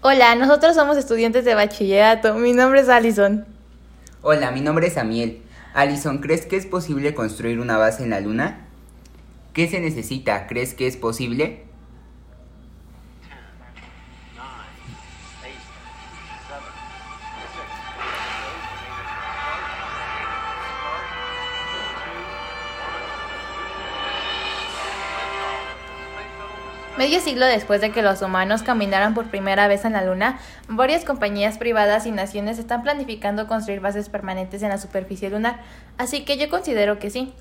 Hola, nosotros somos estudiantes de bachillerato. Mi nombre es Allison. Hola, mi nombre es Amiel. Allison, ¿crees que es posible construir una base en la Luna? ¿Qué se necesita? ¿Crees que es posible? Medio siglo después de que los humanos caminaran por primera vez en la Luna, varias compañías privadas y naciones están planificando construir bases permanentes en la superficie lunar, así que yo considero que sí.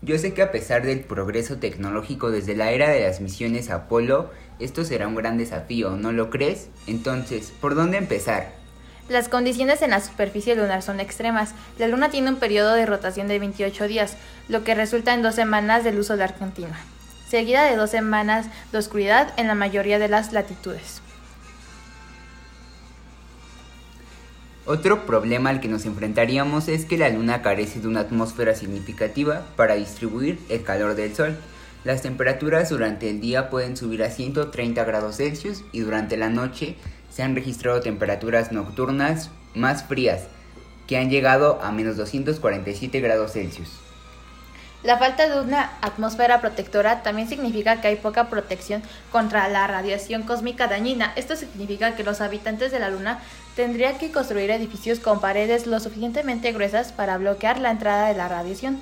Yo sé que a pesar del progreso tecnológico desde la era de las misiones Apolo, esto será un gran desafío, ¿no lo crees? Entonces, ¿por dónde empezar? Las condiciones en la superficie lunar son extremas. La Luna tiene un periodo de rotación de 28 días, lo que resulta en dos semanas de luz solar continua seguida de dos semanas de oscuridad en la mayoría de las latitudes. Otro problema al que nos enfrentaríamos es que la Luna carece de una atmósfera significativa para distribuir el calor del Sol. Las temperaturas durante el día pueden subir a 130 grados Celsius y durante la noche se han registrado temperaturas nocturnas más frías, que han llegado a menos 247 grados Celsius. La falta de una atmósfera protectora también significa que hay poca protección contra la radiación cósmica dañina. Esto significa que los habitantes de la Luna tendrían que construir edificios con paredes lo suficientemente gruesas para bloquear la entrada de la radiación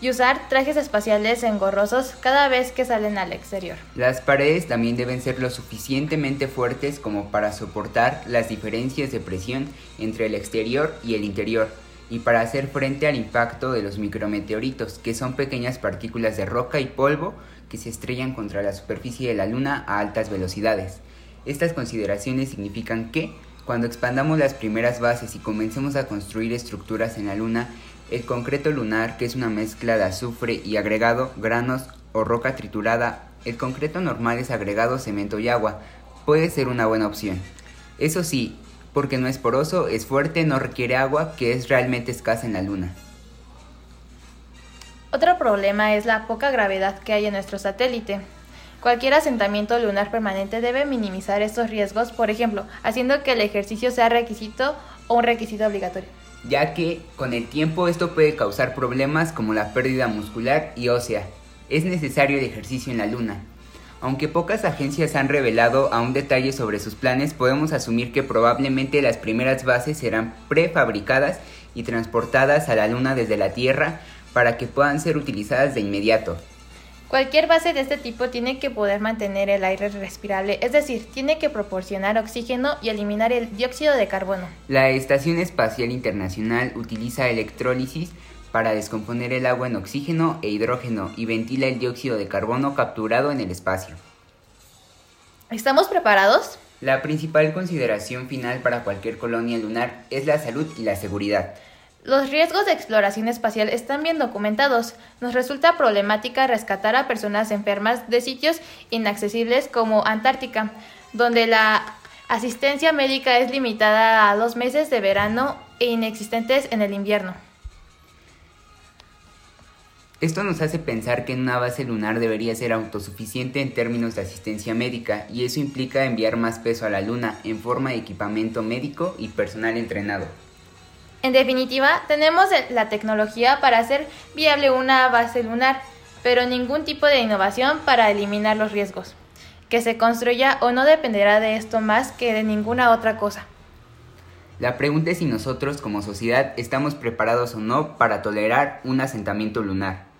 y usar trajes espaciales engorrosos cada vez que salen al exterior. Las paredes también deben ser lo suficientemente fuertes como para soportar las diferencias de presión entre el exterior y el interior y para hacer frente al impacto de los micrometeoritos, que son pequeñas partículas de roca y polvo que se estrellan contra la superficie de la Luna a altas velocidades. Estas consideraciones significan que, cuando expandamos las primeras bases y comencemos a construir estructuras en la Luna, el concreto lunar, que es una mezcla de azufre y agregado, granos o roca triturada, el concreto normal es agregado cemento y agua, puede ser una buena opción. Eso sí, porque no es poroso, es fuerte, no requiere agua, que es realmente escasa en la Luna. Otro problema es la poca gravedad que hay en nuestro satélite. Cualquier asentamiento lunar permanente debe minimizar estos riesgos, por ejemplo, haciendo que el ejercicio sea requisito o un requisito obligatorio. Ya que con el tiempo esto puede causar problemas como la pérdida muscular y ósea. Es necesario el ejercicio en la Luna, aunque pocas agencias han revelado aún detalles sobre sus planes, podemos asumir que probablemente las primeras bases serán prefabricadas y transportadas a la Luna desde la Tierra para que puedan ser utilizadas de inmediato. Cualquier base de este tipo tiene que poder mantener el aire respirable, es decir, tiene que proporcionar oxígeno y eliminar el dióxido de carbono. La Estación Espacial Internacional utiliza electrólisis para descomponer el agua en oxígeno e hidrógeno y ventila el dióxido de carbono capturado en el espacio. ¿Estamos preparados? La principal consideración final para cualquier colonia lunar es la salud y la seguridad. Los riesgos de exploración espacial están bien documentados. Nos resulta problemática rescatar a personas enfermas de sitios inaccesibles como Antártica, donde la asistencia médica es limitada a dos meses de verano e inexistentes en el invierno. Esto nos hace pensar que una base lunar debería ser autosuficiente en términos de asistencia médica y eso implica enviar más peso a la Luna en forma de equipamiento médico y personal entrenado. En definitiva, tenemos la tecnología para hacer viable una base lunar, pero ningún tipo de innovación para eliminar los riesgos. Que se construya o no dependerá de esto más que de ninguna otra cosa. La pregunta es si nosotros como sociedad estamos preparados o no para tolerar un asentamiento lunar.